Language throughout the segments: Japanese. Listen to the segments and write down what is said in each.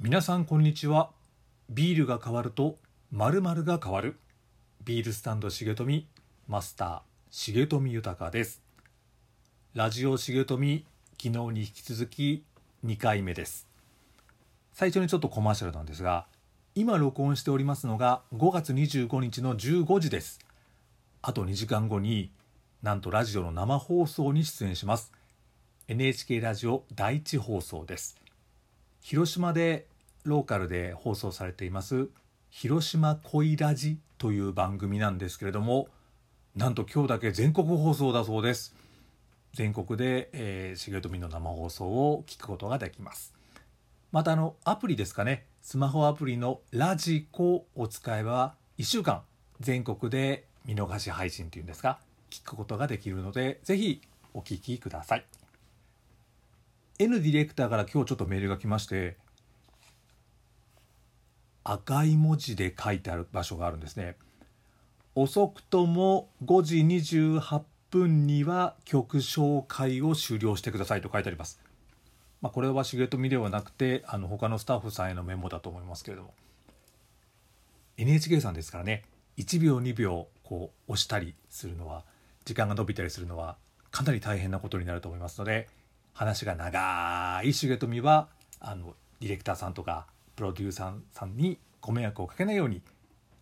皆さんこんにちは。ビールが変わると〇〇が変わる。ビールスタンド重富マスター重富豊です。ラジオ重富昨日に引き続き2回目です。最初にちょっとコマーシャルなんですが今録音しておりますのが5月25日の15時です。あと2時間後になんとラジオの生放送に出演します。NHK ラジオ第一放送です。広島でローカルで放送されています広島恋ラジという番組なんですけれどもなんと今日だけ全国放送だそうです。全国で、えー、重富の生放送を聞くことができます。またあのアプリですかね。スマホアプリのラジコを使えば1週間全国で見逃し配信というんですか聞くことができるのでぜひお聞きください。N ディレクターから今日ちょっとメールが来まして赤い文字で書いてある場所があるんですね。遅くとも5時28分には曲紹介を終了してくださいと書いてあります。まあ、これは重富ではなくてあの他のスタッフさんへのメモだと思いますけれども。NHK さんですからね。1秒2秒こう押したりするのは時間が伸びたりするのはかなり大変なことになると思いますので話が長い重富はあのディレクターさんとかプロデューサーさんにご迷惑をかけないように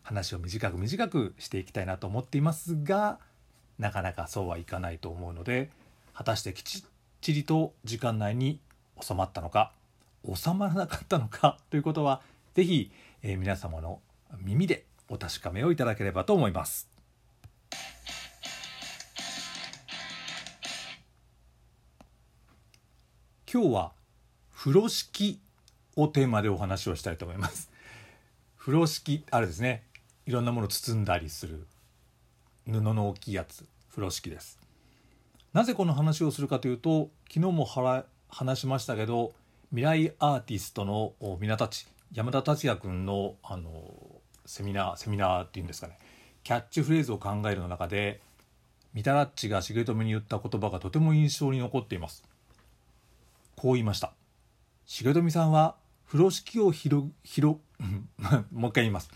話を短く短くしていきたいなと思っていますがなかなかそうはいかないと思うので果たしてきちっちりと時間内に収まったのか収まらなかったのか ということは是非、えー、皆様の耳でお確かめをいただければと思います。今日は風呂敷をテーマでお話をしたいと思います。風呂敷あれですね。いろんなもの包んだりする。布の大きいやつ。風呂敷です。なぜこの話をするかというと昨日も話しましたけど未来アーティストの皆たち山田達也君のあのセミナーセミナーっていうんですかね。キャッチフレーズを考えるの中でミタラッチが重富に言った言葉がとても印象に残っています。こう言いました。重富さんは風呂敷を広広 もう一回言います。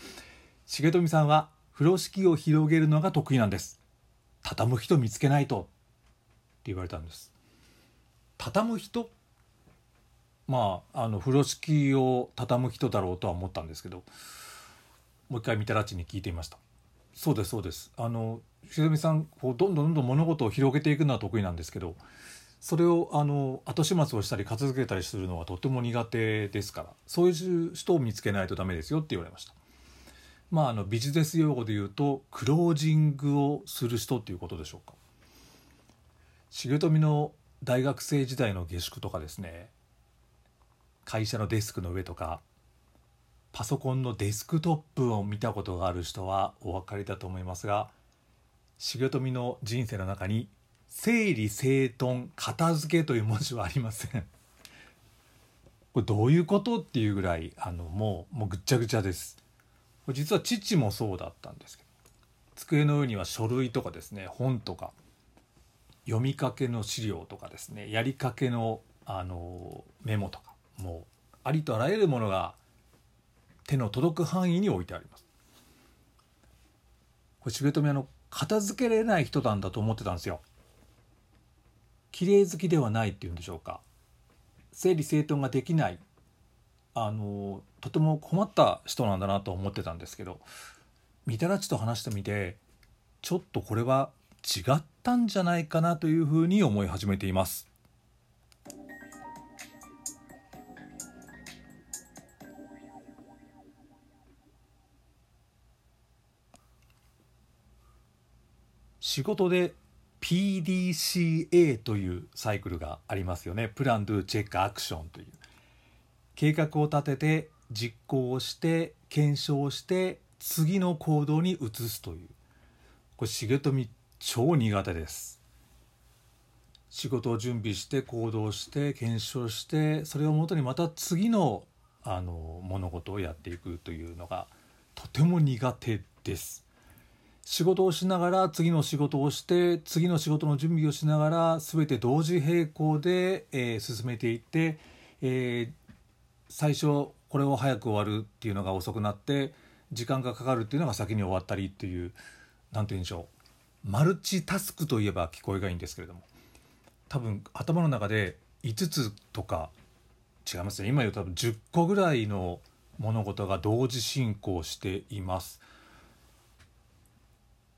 重富さんは風呂敷を広げるのが得意なんです。畳む人見つけないと。って言われたんです。畳む人？まああの風呂敷を畳む人だろうとは思ったんですけどもう一回ミタラッチに聞いてみました。そうですそうです。あのしずさんこうどんどんどんどん物事を広げていくのは得意なんですけどそれをあの後始末をしたり片付けたりするのはとても苦手ですからそういう人を見つけないとダメですよって言われました。まああのビジネス用語で言うとクロージングをする人っていうことでしょうか。重富の大学生時代の下宿とかですね会社のデスクの上とかパソコンのデスクトップを見たことがある人はお分かりだと思いますが重富の人生の中に「整理整頓片付け」という文字はありませんこれどういうことっていうぐらいあのもうもうぐっちゃぐちゃですこれ実は父もそうだったんですけど机の上には書類とかですね本とか読みかけの資料とかですねやりかけのあのメモとかもうありとあらゆるものが手の届く範囲に置いてあります。これ重富あの片付けれない人なんだと思ってたんですよ。綺麗好きではないっていうんでしょうか整理整頓ができないあのとても困った人なんだなと思ってたんですけどみたらちと話してみてちょっとこれは違ったんじゃないかなというふうに思い始めています。仕事で PDCA というサイクルがありますよね。プラン・ドゥ・チェック・アクションという。計画を立てて実行をして検証して次の行動に移すというこれ重富超苦手です仕事を準備して行動して検証してそれをもとにまた次のあの物事をやっていくというのがとても苦手です仕事をしながら次の仕事をして次の仕事の準備をしながら全て同時並行で、えー、進めていって、えー、最初これを早く終わるっていうのが遅くなって時間がかかるっていうのが先に終わったりっていう何て言うんでしょう。マルチタスクといえば聞こえがいいんですけれども。多分頭の中で5つとか違いますね。今言うと多分10個ぐらいの物事が同時進行しています。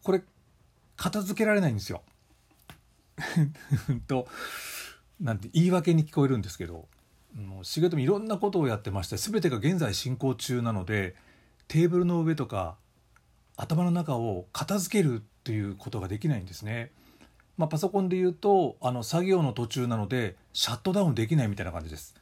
これ片付けられないんですよ となんて言い訳に聞こえるんですけどもう重富いろんなことをやってまして全てが現在進行中なのでテーブルの上とか頭の中を片付けるということができないんですね。まあ、パソコンで言うとあの作業の途中なのでシャットダウンできないみたいな感じです。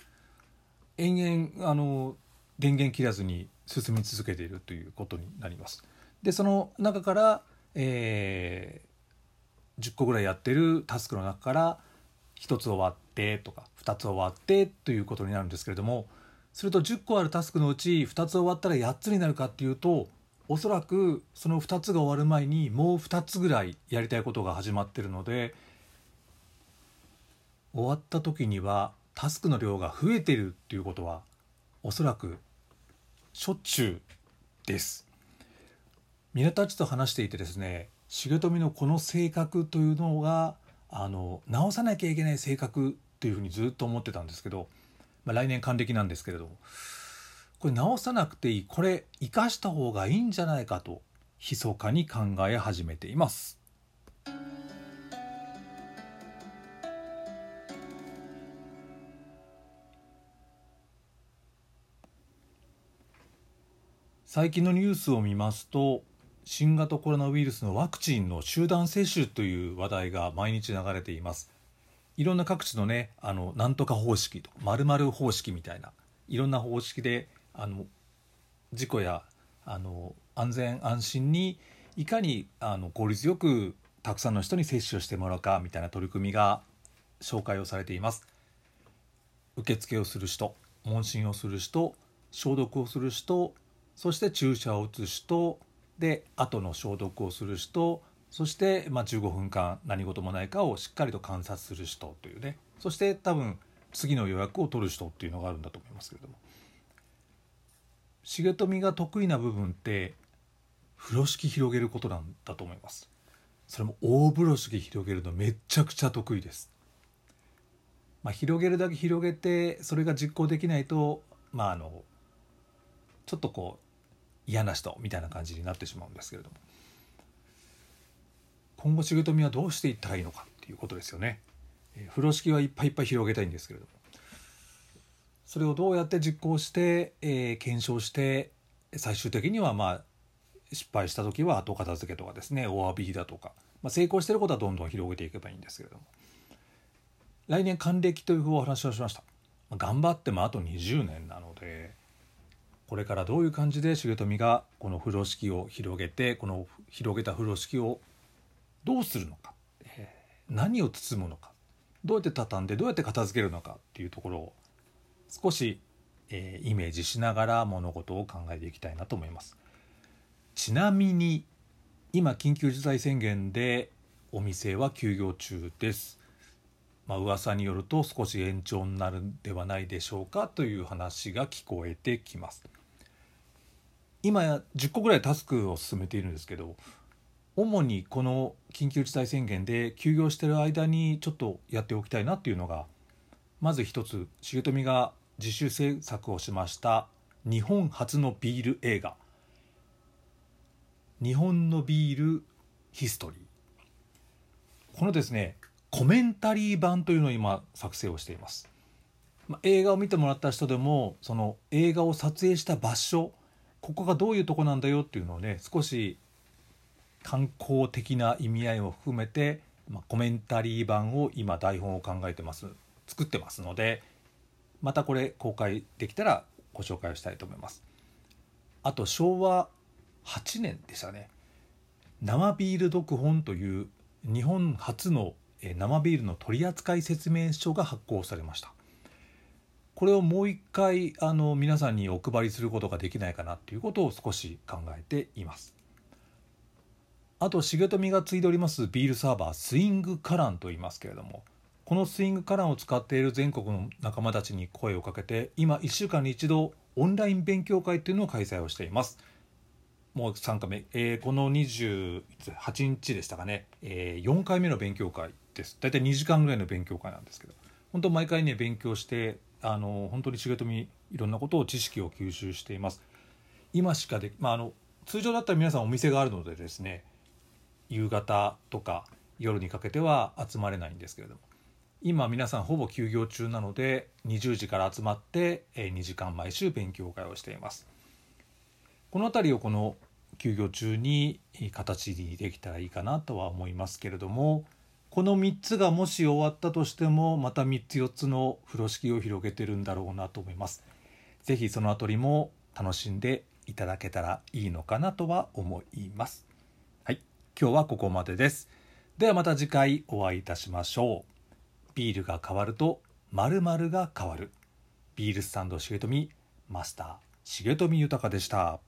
延々あの電源切らずに進み続けているということになります。でその中から、えー、10個ぐらいやってるタスクの中から1つ終わってとか2つ終わってということになるんですけれどもすると10個あるタスクのうち2つ終わったら8つになるかっていうとおそらくその2つが終わる前にもう2つぐらいやりたいことが始まってるので終わった時にはタスクの量が増えてるっていうことはおそらくしょっちゅうです。皆たちと話していてですね重富のこの性格というのがあの直さなきゃいけない性格というふうにずっと思ってたんですけど、まあ、来年還暦なんですけれどこれ直さなくていいこれ生かした方がいいんじゃないかと密かに考え始めています。最近のニュースを見ますと新型コロナウイルスのワクチンの集団接種という話題が毎日流れています。いろんな各地のねあのなんとか方式とまる方式みたいないろんな方式であの事故やあの安全安心にいかにあの効率よくたくさんの人に接種をしてもらうかみたいな取り組みが紹介をされています。受付をする人問診をする人消毒をする人そして注射を打つ人で後の消毒をする人そして、まあ、15分間何事もないかをしっかりと観察する人というね。そして多分次の予約を取る人っていうのがあるんだと思いますけれども。重富が得意な部分って風呂敷広げることなんだと思います。それも大風呂敷広げるのめっちゃくちゃ得意です。まあ、広げるだけ広げてそれが実行できないとまああのちょっとこう嫌な人みたいな感じになってしまうんですけれども。今後重富はどうしていったらいいのかっていうことですよね。え風呂敷はいっぱいいっぱい広げたいんですけれども。それをどうやって実行して、えー、検証して最終的にはまあ失敗した時は後片付けとかですねお詫びだとか、まあ、成功してることはどんどん広げていけばいいんですけれども。来年還暦というお話をしました、ま、頑張ってもあと20年なのでこれからどういう感じで重富がこの風呂敷を広げてこの広げた風呂敷をどうするのか、何を包むのかどうやって畳んでどうやって片付けるのかっていうところを少し、えー、イメージしながら物事を考えていきたいなと思います。ちなみに今緊急事態宣言でお店は休業中です。まあ噂によると少し延長になるんではないでしょうかという話が聞こえてきます。今や10個ぐらいタスクを進めているんですけど主にこの緊急事態宣言で休業してる間にちょっとやっておきたいなっていうのがまず一つ重富が自主制作をしました日本初のビール映画「日本のビールヒストリー」このですねコメンタリー版というのを今作成をしています、まあ、映画を見てもらった人でもその映画を撮影した場所ここがどういうとこなんだよっていうのをね少し観光的な意味合いを含めて、まあ、コメンタリー版を今台本を考えてます作ってますのでまたこれ公開できたらご紹介をしたいと思います。あと昭和8年でしたね。生ビール読本という日本初の生ビールの取扱説明書が発行されました。これをもう一回あの皆さんにお配りすることができないかなっていうことを少し考えています。あと重富が継いでおりますビールサーバースイングカランと言いますけれどもこのスイングカランを使っている全国の仲間たちに声をかけて今1週間に1度オンライン勉強会っていうのを開催をしています。もう3回目、えー、この28日でしたかね、えー、4回目の勉強会です。大体2時間ぐらいの勉強会なんですけど。本当毎回ね勉強してあの本当に重富いろんなことを知識を吸収しています。今しかで、まあ、あの通常だったら皆さんお店があるのでですね夕方とか夜にかけては集まれないんですけれども今皆さんほぼ休業中なので20時から集まって2時間毎週勉強会をしています。この辺りをこの休業中に形にできたらいいかなとは思いますけれどもこの3つがもし終わったとしてもまた3つ4つの風呂敷を広げてるんだろうなと思います。是非その辺りも楽しんでいただけたらいいのかなとは思います。はい。今日はここまでです。ではまた次回お会いいたしましょう。ビールが変わると〇〇が変わる。ビールスタンド重富マスター重富豊でした。